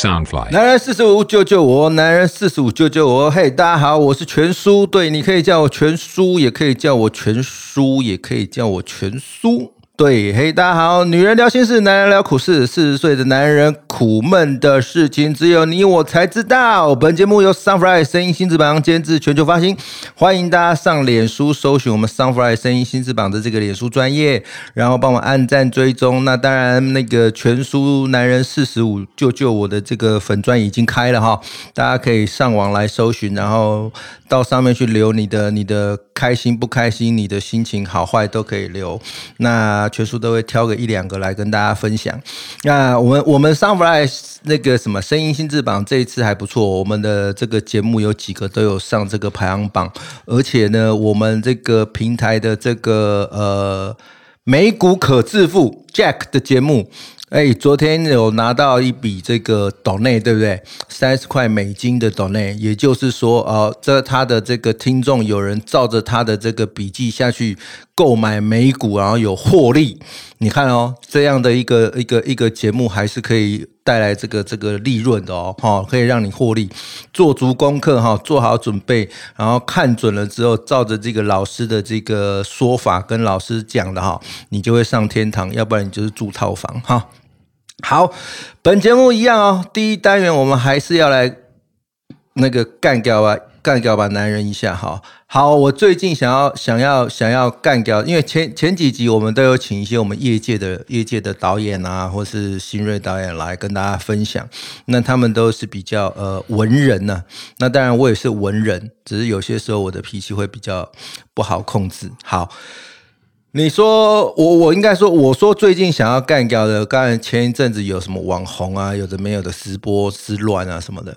Soundfly，男人四十五救救我，男人四十五救救我。嘿，大家好，我是全叔，对，你可以叫我全叔，也可以叫我全叔，也可以叫我全叔。对，嘿，大家好，女人聊心事，男人聊苦事。四十岁的男人苦闷的事情，只有你我才知道。本节目由 Sunfly 声音新翅膀监制，全球发行。欢迎大家上脸书搜寻我们 Sunfly 声音新翅膀的这个脸书专业，然后帮我按赞追踪。那当然，那个全书男人四十五救救我的这个粉砖已经开了哈，大家可以上网来搜寻，然后到上面去留你的你的开心不开心，你的心情好坏都可以留。那全书都会挑个一两个来跟大家分享。那我们我们 Sunfly 那个什么声音新智榜这一次还不错，我们的这个节目有几个都有上这个排行榜，而且呢，我们这个平台的这个呃美股可致富 Jack 的节目。哎，昨天有拿到一笔这个 donate，对不对？三十块美金的 donate，也就是说，呃，这他的这个听众有人照着他的这个笔记下去购买美股，然后有获利。你看哦，这样的一个一个一个节目，还是可以带来这个这个利润的哦，哈，可以让你获利。做足功课哈，做好准备，然后看准了之后，照着这个老师的这个说法跟老师讲的哈，你就会上天堂，要不然你就是住套房哈。好，本节目一样哦。第一单元我们还是要来那个干掉吧，干掉吧男人一下哈。好，我最近想要想要想要干掉，因为前前几集我们都有请一些我们业界的业界的导演啊，或是新锐导演来跟大家分享。那他们都是比较呃文人呢。那当然我也是文人，只是有些时候我的脾气会比较不好控制。好。你说我我应该说我说最近想要干掉的，刚才前一阵子有什么网红啊，有的没有的直播之乱啊什么的，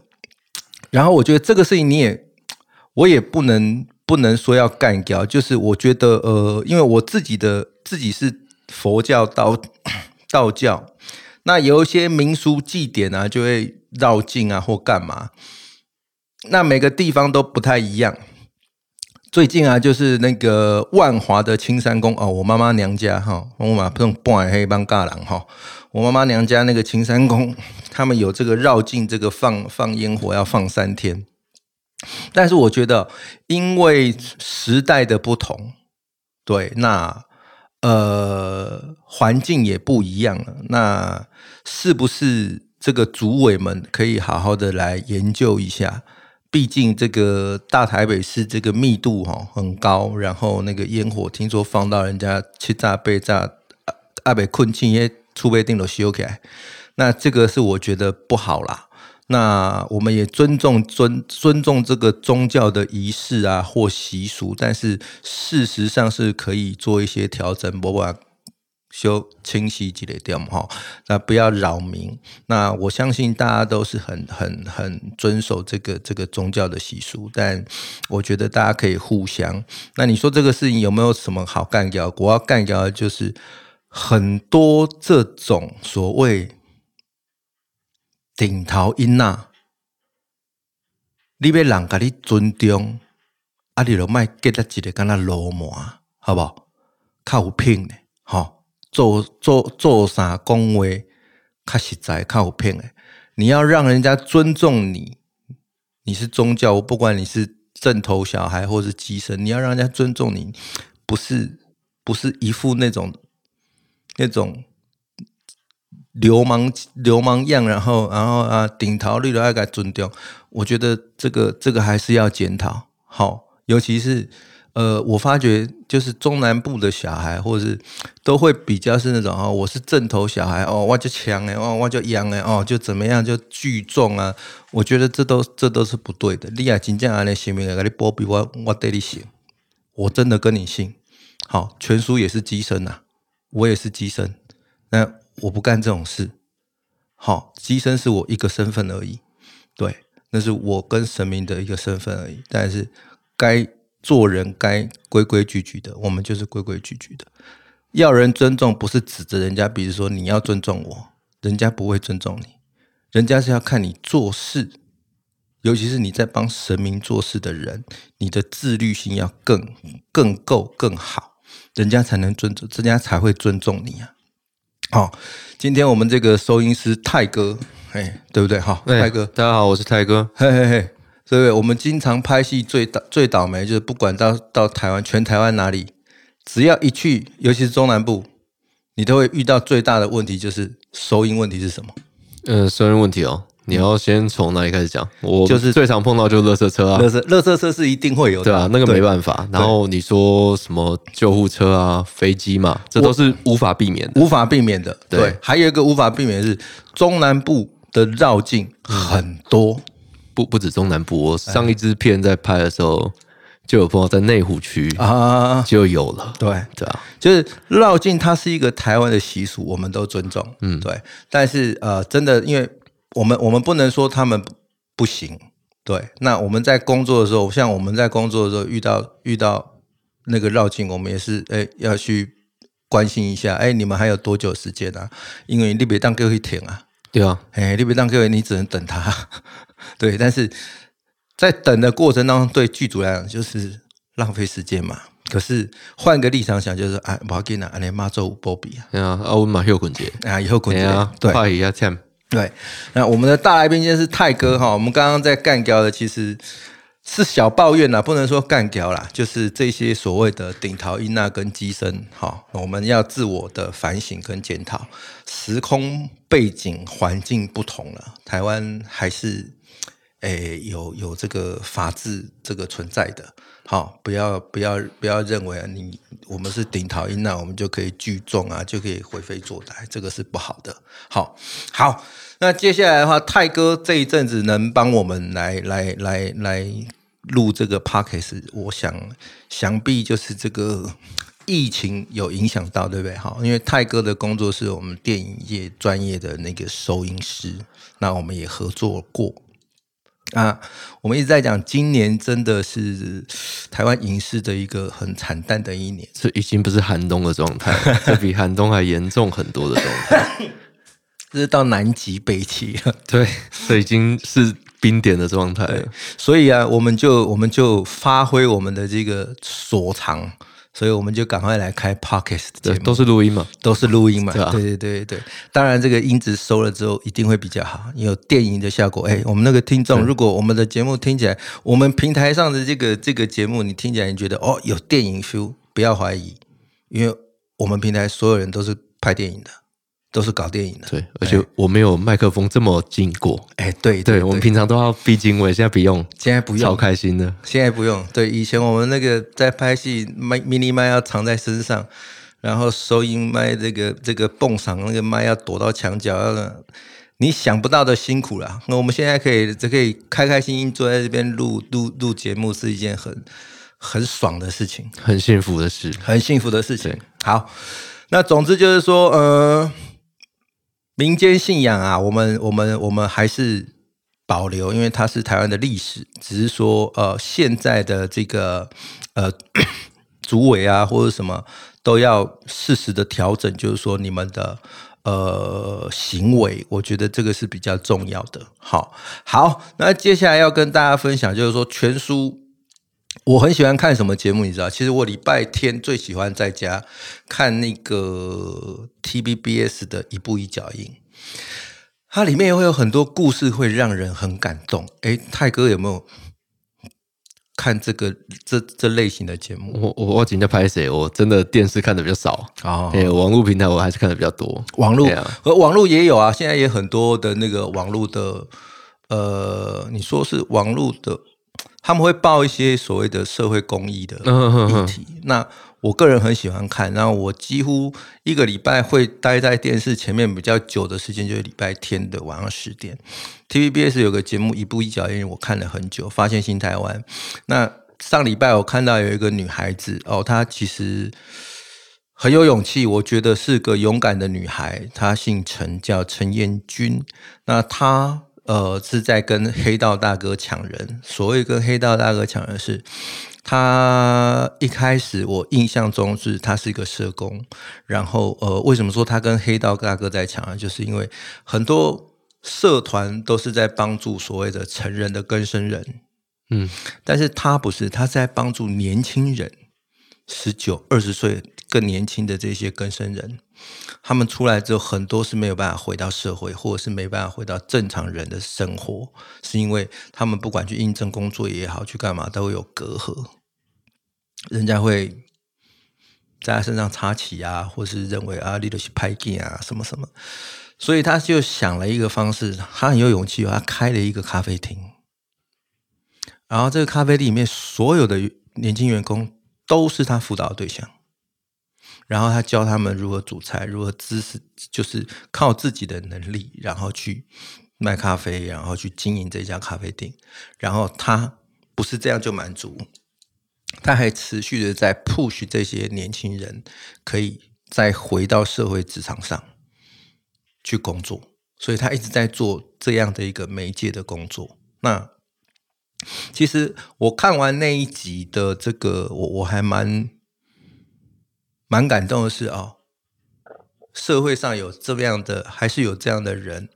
然后我觉得这个事情你也我也不能不能说要干掉，就是我觉得呃，因为我自己的自己是佛教道 道教，那有一些民俗祭典啊，就会绕境啊或干嘛，那每个地方都不太一样。最近啊，就是那个万华的青山宫哦，我妈妈娘家哈，我妈这种半黑帮尬狼哈，我妈妈娘家那个青山宫，他们有这个绕境，这个放放烟火要放三天。但是我觉得，因为时代的不同，对，那呃环境也不一样了，那是不是这个组委们可以好好的来研究一下？毕竟这个大台北市这个密度哈很高，然后那个烟火听说放到人家七炸被炸，阿北困境也储备定都修起来，那这个是我觉得不好啦。那我们也尊重尊尊重这个宗教的仪式啊或习俗，但是事实上是可以做一些调整，不管。修清晰几类点哈，那不要扰民。那我相信大家都是很很很遵守这个这个宗教的习俗，但我觉得大家可以互相。那你说这个事情有没有什么好干掉？我要干掉的就是很多这种所谓顶头音呐，你要人家你尊重，啊，你就卖给他一个跟他罗马，好不好？靠品的，好。做做做啥讲话，较实在，较有骗诶。你要让人家尊重你，你是宗教，不管你是正头小孩或是机神，你要让人家尊重你，不是不是一副那种那种流氓流氓样，然后然后啊顶头绿的爱该尊重。我觉得这个这个还是要检讨，好，尤其是。呃，我发觉就是中南部的小孩，或者是都会比较是那种哦，我是正头小孩哦，我就强哎，哦，我就阳哎，哦，就怎么样就聚众啊。我觉得这都这都是不对的。你啊，真正安尼信命啊，你波比我我对你信，我真的跟你信。好，全书也是机身呐，我也是机身，那我不干这种事。好，机身是我一个身份而已，对，那是我跟神明的一个身份而已。但是该。做人该规规矩矩的，我们就是规规矩矩的。要人尊重，不是指着人家，比如说你要尊重我，人家不会尊重你。人家是要看你做事，尤其是你在帮神明做事的人，你的自律性要更更够更好，人家才能尊重，人家才会尊重你啊。好，今天我们这个收音师泰哥，哎，对不对？哈，哎泰哥，大家好，我是泰哥。嘿嘿嘿，对不对？我们经常拍戏最倒最倒霉，就是不管到到台湾，全台湾哪里，只要一去，尤其是中南部，你都会遇到最大的问题，就是收音问题是什么？呃，收音问题哦，你要先从哪里开始讲？我就是最常碰到就是垃圾车啊，垃圾垃圾车是一定会有的，对啊，那个没。办法。然后你说什么救护车啊、飞机嘛，这都是无法避免的。无法避免的。对对，还有一个无法避免的是中南部的绕境很多。不不止中南部，我上一支片在拍的时候就有碰到在内湖区啊，就有了。对，对啊，就是绕境，它是一个台湾的习俗，我们都尊重。嗯，对。但是呃，真的，因为我们我们不能说他们不不行。对，那我们在工作的时候，像我们在工作的时候遇到遇到那个绕境，我们也是哎要去关心一下，哎，你们还有多久时间啊？因为你别当各位停啊。对啊，哎，你别当各位，你只能等他。对，但是在等的过程当中，对剧组来讲就是浪费时间嘛。可是换个立场想，就是啊，不要紧啊，你妈做波比啊，对啊，啊，我马秀捆姐，啊，以后滚对啊，对快一下 champ，对。那我们的大来宾今天是泰哥哈，我们刚刚在干掉的其实是小抱怨啦，不能说干掉啦，就是这些所谓的顶桃音娜跟机身哈，我们要自我的反省跟检讨，时空背景环境不同了，台湾还是诶有有这个法治这个存在的。好，不要不要不要认为啊，你我们是顶桃音娜，我们就可以聚众啊，就可以为非作歹，这个是不好的。好，好，那接下来的话，泰哥这一阵子能帮我们来来来来录这个 podcast，我想想必就是这个疫情有影响到，对不对？好，因为泰哥的工作是我们电影业专业的那个收音师，那我们也合作过。啊，我们一直在讲，今年真的是台湾影视的一个很惨淡的一年。这已经不是寒冬的状态了，这比寒冬还严重很多的状态。这是到南极北极了，对，这已经是冰点的状态了。所以啊，我们就我们就发挥我们的这个所长，所以我们就赶快来开 podcast 节对，目，都是录音嘛。都是录音嘛，对啊对对对对。当然，这个音质收了之后一定会比较好，有电影的效果。哎，我们那个听众，如果我们的节目听起来，我们平台上的这个这个节目，你听起来你觉得哦有电影 feel，不要怀疑，因为我们平台所有人都是拍电影的，都是搞电影的。对，而且我没有麦克风这么近过。哎，对对，我们平常都要避经纬，现在不用，现在不用超用，开心的。现在不用。对，以前我们那个在拍戏，麦 mini 麦要藏在身上，然后收音麦这个这个蹦场那个麦要躲到墙角，要你想不到的辛苦啦。那我们现在可以只可以开开心心坐在这边录录录节目，是一件很很爽的事情，很幸福的事。很幸福的事情。好，那总之就是说，呃，民间信仰啊，我们我们我们还是保留，因为它是台湾的历史，只是说呃现在的这个呃 主委啊或者什么都要适时的调整，就是说你们的。呃，行为，我觉得这个是比较重要的。好，好，那接下来要跟大家分享，就是说全书，我很喜欢看什么节目，你知道？其实我礼拜天最喜欢在家看那个 TVBS 的一步一脚印，它里面也会有很多故事，会让人很感动。哎，泰哥有没有看这个这这类型的节目？我我我今天拍谁？我真的电视看的比较少，哦哎、网络平台我还是看的比较多。网络对啊和网络也有啊，现在也很多的那个网络的，呃，你说是网络的，他们会报一些所谓的社会公益的嗯哼哼议题。那我个人很喜欢看，然后我几乎一个礼拜会待在电视前面比较久的时间，就是礼拜天的晚上十点。TVBS 有个节目《一步一脚印》，我看了很久，发现新台湾。那上礼拜我看到有一个女孩子哦，她其实很有勇气，我觉得是个勇敢的女孩。她姓陈，叫陈燕君。那她呃是在跟黑道大哥抢人。所谓跟黑道大哥抢人是，他一开始我印象中是他是一个社工，然后呃为什么说他跟黑道大哥在抢啊？就是因为很多社团都是在帮助所谓的成人的更生人，嗯，但是他不是，他是在帮助年轻人，十九、二十岁更年轻的这些更生人。他们出来之后，很多是没有办法回到社会，或者是没办法回到正常人的生活，是因为他们不管去应征工作也好，去干嘛都有隔阂，人家会在他身上插旗啊，或是认为啊，你都是拍镜啊，什么什么，所以他就想了一个方式，他很有勇气，他开了一个咖啡厅，然后这个咖啡厅里面所有的年轻员工都是他辅导的对象。然后他教他们如何煮菜，如何知识，就是靠自己的能力，然后去卖咖啡，然后去经营这家咖啡店。然后他不是这样就满足，他还持续的在 push 这些年轻人，可以再回到社会职场上去工作。所以他一直在做这样的一个媒介的工作。那其实我看完那一集的这个，我我还蛮。蛮感动的是哦，社会上有这样的，还是有这样的人，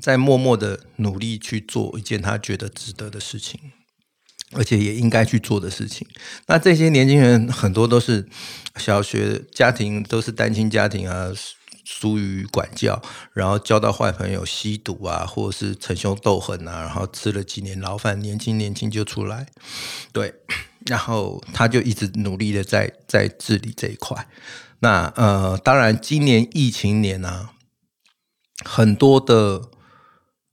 在默默的努力去做一件他觉得值得的事情，而且也应该去做的事情。那这些年轻人很多都是小学家庭，都是单亲家庭啊，疏于管教，然后交到坏朋友，吸毒啊，或者是逞凶斗狠啊，然后吃了几年牢饭，年轻年轻就出来，对。然后他就一直努力的在在治理这一块。那呃，当然今年疫情年啊，很多的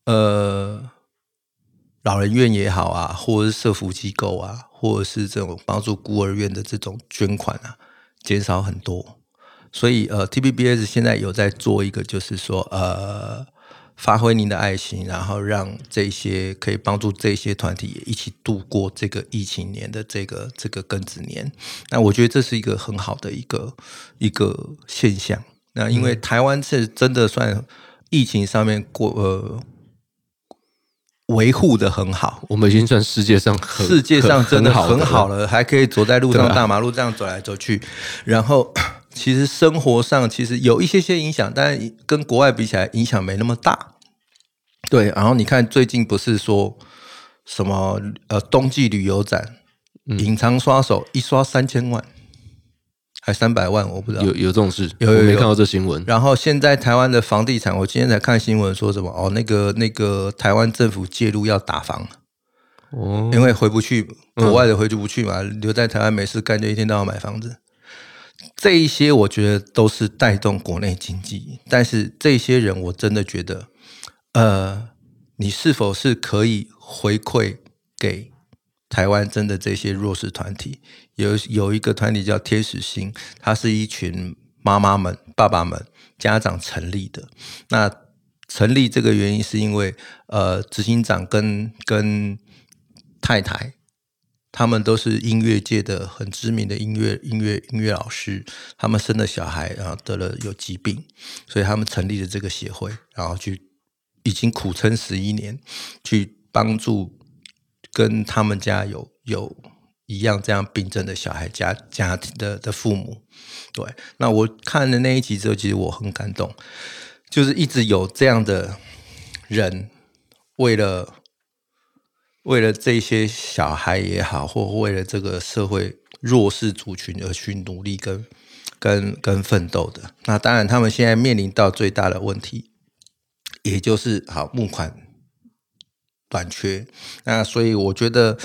呃老人院也好啊，或者是社福机构啊，或者是这种帮助孤儿院的这种捐款啊，减少很多。所以呃，T B B S 现在有在做一个，就是说呃。发挥您的爱心，然后让这些可以帮助这些团体也一起度过这个疫情年的这个这个庚子年。那我觉得这是一个很好的一个一个现象。那因为台湾是真的算疫情上面过呃维护的很好，我们已经算世界上世界上真的很好了，还可以走在路上大马路这样走来走去，然后。其实生活上其实有一些些影响，但跟国外比起来影响没那么大。对，然后你看最近不是说什么呃冬季旅游展，隐藏刷手一刷三千万，还三百万，我不知道。有有这种事，有有没看到这新闻？然后现在台湾的房地产，我今天才看新闻说什么哦，那个那个台湾政府介入要打房。哦，因为回不去国外的回不去嘛，留在台湾没事干，就一天到晚买房子。这一些我觉得都是带动国内经济，但是这些人我真的觉得，呃，你是否是可以回馈给台湾真的这些弱势团体？有有一个团体叫天使星，它是一群妈妈们、爸爸们、家长成立的。那成立这个原因是因为，呃，执行长跟跟太太。他们都是音乐界的很知名的音乐音乐音乐老师，他们生了小孩，然后得了有疾病，所以他们成立了这个协会，然后去已经苦撑十一年，去帮助跟他们家有有一样这样病症的小孩家家庭的的父母。对，那我看了那一集之后，其实我很感动，就是一直有这样的人为了。为了这些小孩也好，或为了这个社会弱势族群而去努力跟跟跟奋斗的，那当然他们现在面临到最大的问题，也就是好募款短缺。那所以我觉得，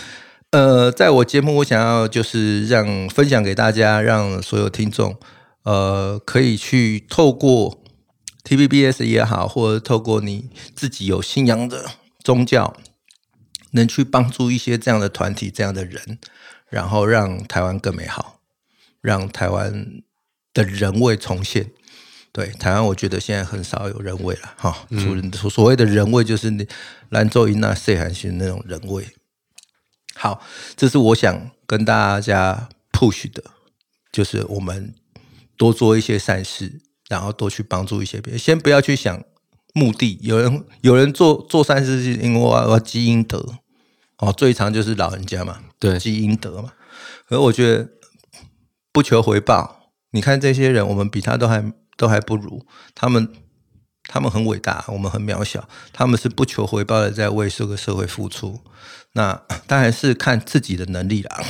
呃，在我节目我想要就是让分享给大家，让所有听众，呃，可以去透过 T V B S 也好，或者透过你自己有信仰的宗教。能去帮助一些这样的团体、这样的人，然后让台湾更美好，让台湾的人味重现。对台湾，我觉得现在很少有人味了，哈。所所谓的人味，就是兰州一那谢寒心那种人味。好，这是我想跟大家 push 的，就是我们多做一些善事，然后多去帮助一些别人。先不要去想目的，有人有人做做善事，是因为我要积阴德。哦，最长就是老人家嘛，对，积阴德嘛。而我觉得不求回报，你看这些人，我们比他都还都还不如。他们他们很伟大，我们很渺小，他们是不求回报的在为这个社会付出。那当然是看自己的能力啦，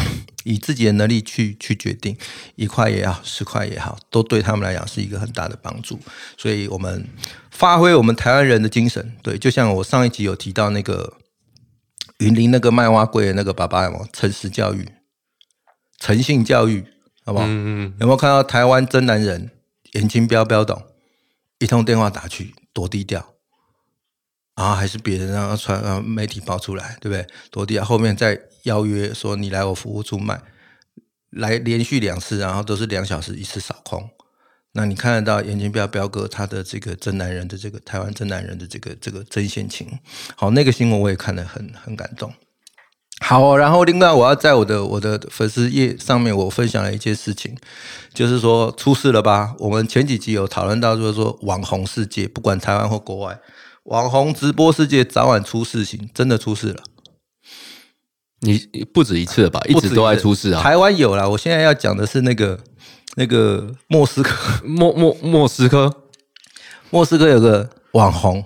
以自己的能力去去决定，一块也好，十块也好，都对他们来讲是一个很大的帮助。所以，我们发挥我们台湾人的精神，对，就像我上一集有提到那个云林那个卖蛙龟的那个爸爸，有诚实教育、诚信教育，好不好？嗯嗯，有没有看到台湾真男人眼睛标标懂，一通电话打去多低调，然后还是别人让他传让媒体爆出来，对不对？多低调，后面再邀约说你来我服务处卖，来连续两次，然后都是两小时一次扫空。那你看得到眼睛标标哥他的这个真男人的这个台湾真男人的这个这个真性情，好，那个新闻我也看得很很感动。好哦、然后另外我要在我的我的粉丝页上面，我分享了一件事情，就是说出事了吧？我们前几集有讨论到，就是说网红世界，不管台湾或国外，网红直播世界早晚出事情，真的出事了，你不止一次了吧？一直都在出事啊！台湾有啦，我现在要讲的是那个那个莫斯科，莫莫莫斯科，莫斯科有个网红，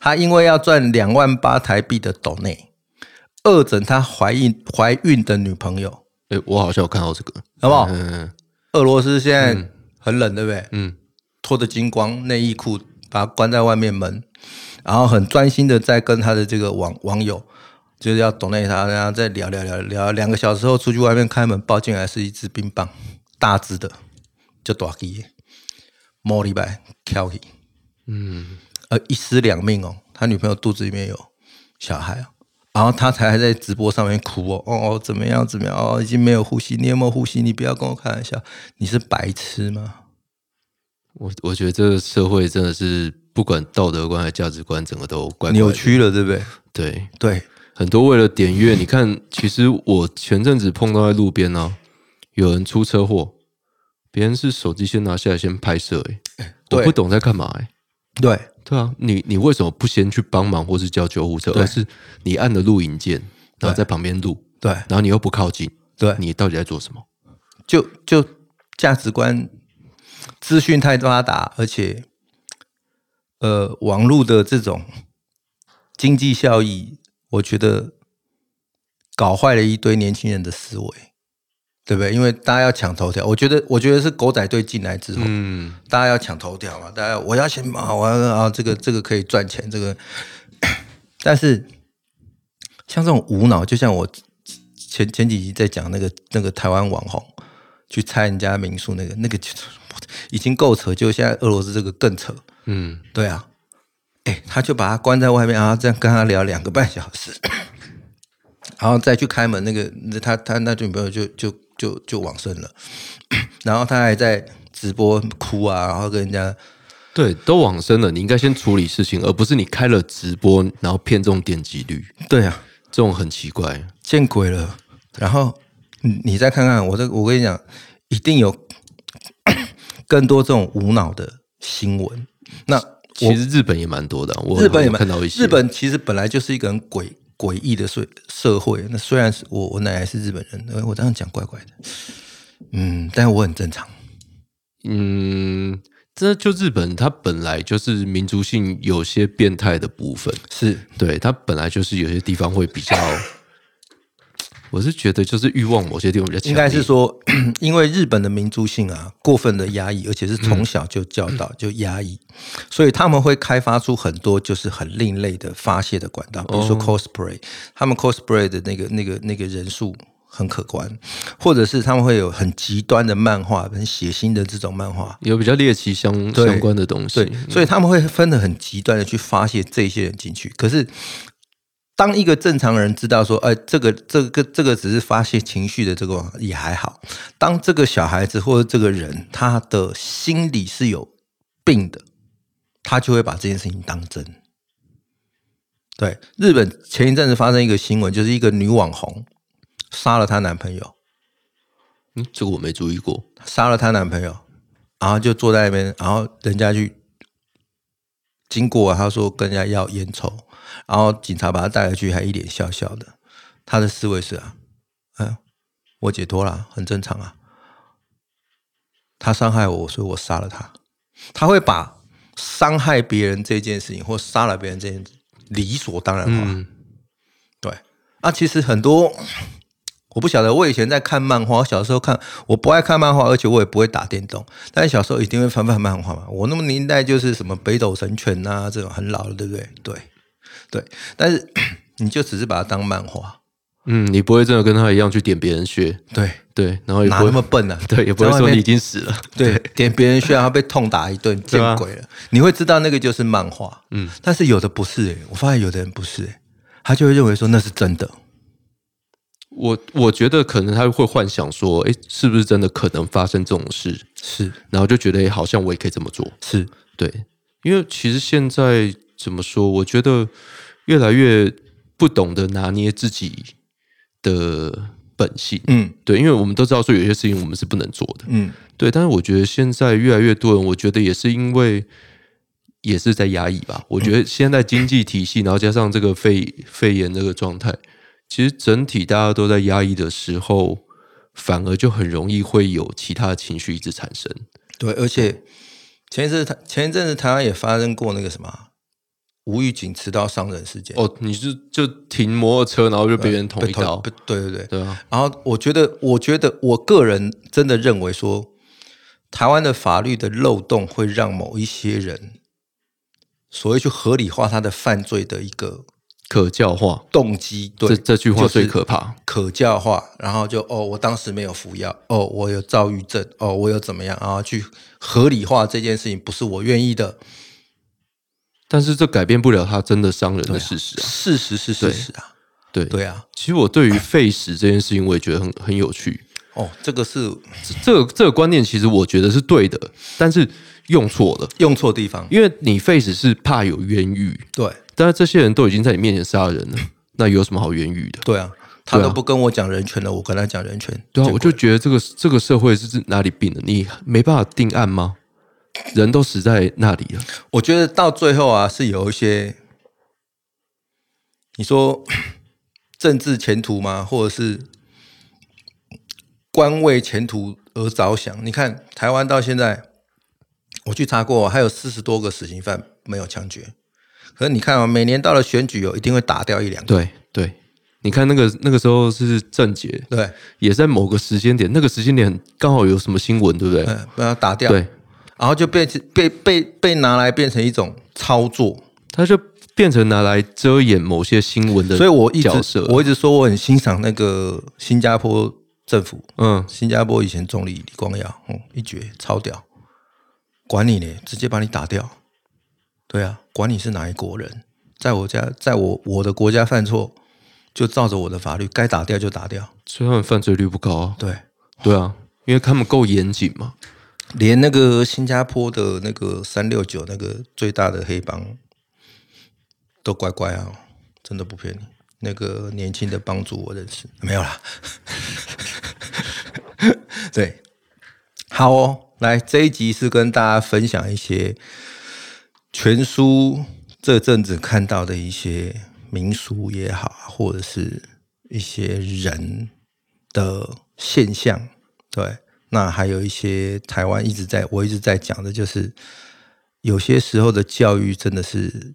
他因为要赚两万八台币的斗内，恶整他怀孕怀孕的女朋友，哎，我好像有看到这个，好不好？嗯俄罗斯现在很冷，对不对？嗯，脱的精光，内衣裤把他关在外面门，然后很专心的在跟他的这个网网友，就是要懂内他，然后再聊聊聊聊两个小时后出去外面开门，抱进来是一支冰棒，大只的，就大鸡，摸礼拜挑起，嗯，呃，一尸两命哦，他女朋友肚子里面有小孩啊。然后他才还在直播上面哭哦，哦哦，怎么样怎么样哦，已经没有呼吸，你有没有呼吸？你不要跟我开玩笑，你是白痴吗？我我觉得这个社会真的是不管道德观还是价值观，整个都怪怪扭。曲了，对不对？对，对，很多为了点阅，你看，其实我前阵子碰到在路边呢、有人出车祸，别人是手机先拿下来先拍摄、欸，我不懂在干嘛、欸，对，对啊，你你为什么不先去帮忙或是叫救护车，对。而是你按了录影键，然后在旁边录，对，然后你又不靠近，对，你到底在做什么？就就价值观、资讯太发达，而且呃，网络的这种经济效益，我觉得搞坏了一堆年轻人的思维，对不对？因为大家要抢头条，我觉得，我觉得是狗仔队进来之后，嗯，大家要抢头条嘛，大家我要先买，我要啊，这个这个可以赚钱，这个，但是像这种无脑，就像我前前几集在讲那个那个台湾网红去拆人家民宿那个那个就 已经够扯，就现在俄罗斯这个更扯，嗯，对啊，哎，他就把他关在外面，然后这样跟他聊两个半小时，然后再去开门，那个他他那女朋友就就就就往生了，然后他还在直播哭啊，然后跟人家对，都往生了，你应该先处理事情，而不是你开了直播，然后骗这种点击率，对啊，这种很奇怪。见鬼了。然后你你再看看我这，我跟你讲，一定有 更多这种无脑的新闻。那其实日本也蛮多的啊，我我日本也蛮看到一些。日本其实本来就是一个很诡诡异的社社会。那虽然是我我奶奶是日本人，呃我这样讲怪怪的，嗯，但是我很正常。嗯，这就日本，它本来就是民族性有些变态的部分，是对它本来就是有些地方会比较，我是觉得就是欲望某些地方比较强，应该是说，因为日本的民族性啊过分的压抑，而且是从小就教导、就压抑，所以他们会开发出很多就是很另类的发泄的管道，比如说 cosplay，、他们 cosplay 的那个那个那个人数很可观，或者是他们会有很极端的漫画、很血腥的这种漫画。有比较猎奇相相关的东西。对，，所以他们会分的很极端的去发泄这些人进去。可是，当一个正常人知道说，哎、这个这个这个只是发泄情绪的这个也还好。当这个小孩子或者这个人他的心理是有病的，他就会把这件事情当真。对，日本前一阵子发生一个新闻，就是一个女网红杀了她男朋友，嗯，这个我没注意过，杀了她男朋友，然后就坐在那边，然后人家去经过啊，他说跟人家要烟抽，然后警察把他带回去，还一脸笑笑的。他的思维是啊，嗯，我解脱了，很正常啊。他伤害我，所以我杀了他。他会把伤害别人这件事情，或杀了别人这件事理所当然化。嗯，对，啊，其实很多我不晓得，我以前在看漫画，我小时候看，我不爱看漫画，而且我也不会打电动，但是小时候一定会翻翻漫画嘛。我那么年代就是什么北斗神拳啊，这种很老了，对不对？对，对，但是你就只是把它当漫画，嗯，你不会真的跟他一样去点别人穴，对，对，然后也哪不会，那么笨啊？对，也不会在外面说你已经死了，对，点别人需要他被痛打一顿，见啊鬼了！你会知道那个就是漫画，嗯，但是有的不是、欸，我发现有的人不是、欸，他就会认为说那是真的，我我觉得可能他会幻想说，哎，是不是真的可能发生这种事？是然后就觉得，哎，好像我也可以这么做。是，对，因为其实现在怎么说，我觉得越来越不懂得拿捏自己的本性。嗯对，因为我们都知道说有些事情我们是不能做的。嗯，对，但是我觉得现在越来越多人，我觉得也是因为也是在压抑吧。我觉得现在经济体系，然后加上这个肺肺炎这个状态，其实整体大家都在压抑的时候，反而就很容易会有其他的情绪一直产生。对，而且前一阵台前一阵子台湾也发生过那个什么无预警持刀伤人事件，哦，你是就停摩托车，然后就被别人捅一刀，被对对对，对啊，然后我觉得，我觉得我个人真的认为说，台湾的法律的漏洞会让某一些人所谓去合理化他的犯罪的一个可教化，动机。对，这这句话最可怕。可教化，然后就哦，我当时没有服药，哦，我有躁郁症，哦，我有怎么样，然后去合理化这件事情不是我愿意的，但是这改变不了他真的伤人的事实啊。事实是事实啊，对，对啊，其实我对于废死这件事情，我也觉得很很有趣。哦，这个是这个这个观念其实我觉得是对的，但是用错了。用错地方，因为你 face 是怕有冤狱，对但是这些人都已经在你面前杀人了，那有什么好冤狱的？对啊，他都不跟我讲人权了，我跟他讲人权，对啊，我就觉得这个这个社会是哪里病了？你没办法定案吗？人都死在那里了，我觉得到最后啊，是有一些，你说 政治前途吗？或者是官为前途而着想？你看台湾到现在，我去查过，还有四十多个死刑犯没有枪决。可是你看啊，每年到了选举哦，一定会打掉一两个。对对。你看那个那个时候是政捷，对，也在某个时间点，那个时间点刚好有什么新闻，对不对？嗯，把它打掉。对，然后就变成被被被拿来变成一种操作。它就变成拿来遮掩某些新闻的所以我一直。我一直说我很欣赏那个新加坡政府，嗯，新加坡以前总理李光耀，嗯，一绝超屌，管你呢，直接把你打掉。对啊，管你是哪一国人，在我家，在我我的国家犯错，就照着我的法律，该打掉就打掉。所以他们犯罪率不高啊。对，对啊，因为他们够严谨嘛。连那个新加坡的那个三六九那个最大的黑帮都乖乖啊，真的不骗你。那个年轻的帮主我认识，没有啦。对，好哦，来这一集是跟大家分享一些全书这阵子看到的一些民俗也好，或者是一些人的现象，对。那还有一些台湾一直在我一直在讲的，就是有些时候的教育真的是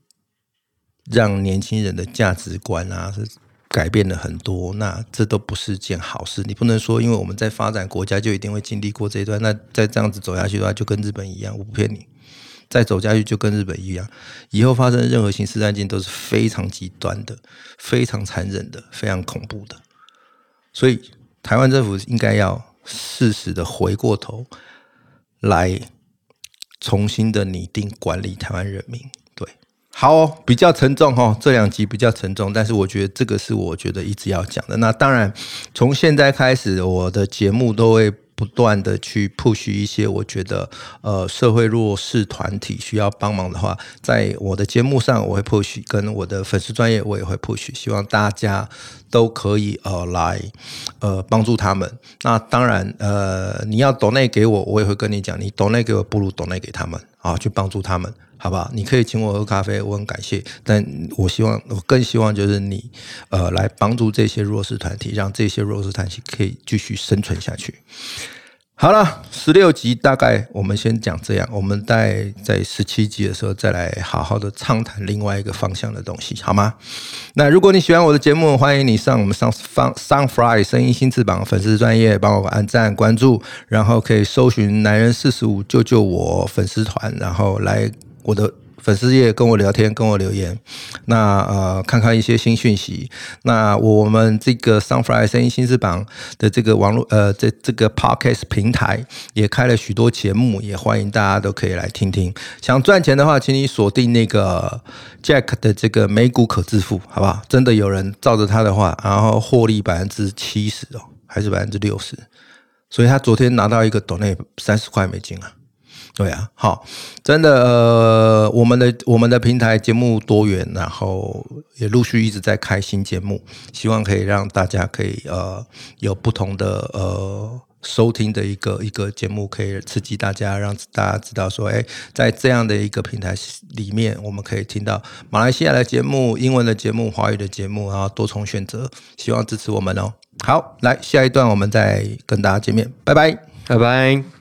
让年轻人的价值观啊是改变了很多。那这都不是件好事。你不能说因为我们在发展国家就一定会经历过这一段，那再这样子走下去的话，就跟日本一样，我不骗你。再走下去就跟日本一样，以后发生任何刑事案件都是非常极端的、非常残忍的、非常恐怖的。所以台湾政府应该要适时的回过头来重新的拟定管理台湾人民。对，好、比较沉重哦，这两集比较沉重，但是我觉得这个是我觉得一直要讲的。那当然，从现在开始，我的节目都会。不断的去 push 一些我觉得呃社会弱势团体需要帮忙的话，在我的节目上我会 push，跟我的粉丝专业我也会 push，希望大家都可以呃来呃帮助他们。那当然呃你要 donate 给我，我也会跟你讲，你 donate 给我不如 donate 给他们啊，去帮助他们。好不好？你可以请我喝咖啡，我很感谢。但我希望，我更希望就是你，呃，来帮助这些弱势团体，让这些弱势团体可以继续生存下去。好了，十六集大概我们先讲这样，我们在在十七集的时候再来好好的畅谈另外一个方向的东西，好吗？那如果你喜欢我的节目，欢迎你上我们上 Sunfly 声音新翅膀粉丝专业帮我按赞关注，然后可以搜寻男人四十五救救我粉丝团，然后来我的。粉丝页跟我聊天，跟我留言，那呃看看一些新讯息。那我们这个 Sunfly 声音新翅膀的这个网络呃这这个 Podcast 平台也开了许多节目，也欢迎大家都可以来听听。想赚钱的话，请你锁定那个 Jack 的这个美股可致富，好不好？真的有人照着他的话，然后获利百分之七十哦，还是百分之六十？所以他昨天拿到一个 donate 三十块美金啊。对啊，好，真的，呃，我们的我们的平台节目多元，然后也陆续一直在开新节目，希望可以让大家可以呃有不同的呃收听的一个一个节目，可以刺激大家，让大家知道说，哎，在这样的一个平台里面，我们可以听到马来西亚的节目、英文的节目、华语的节目，然后多重选择，希望支持我们哦。好，来下一段我们再跟大家见面，拜拜，拜拜。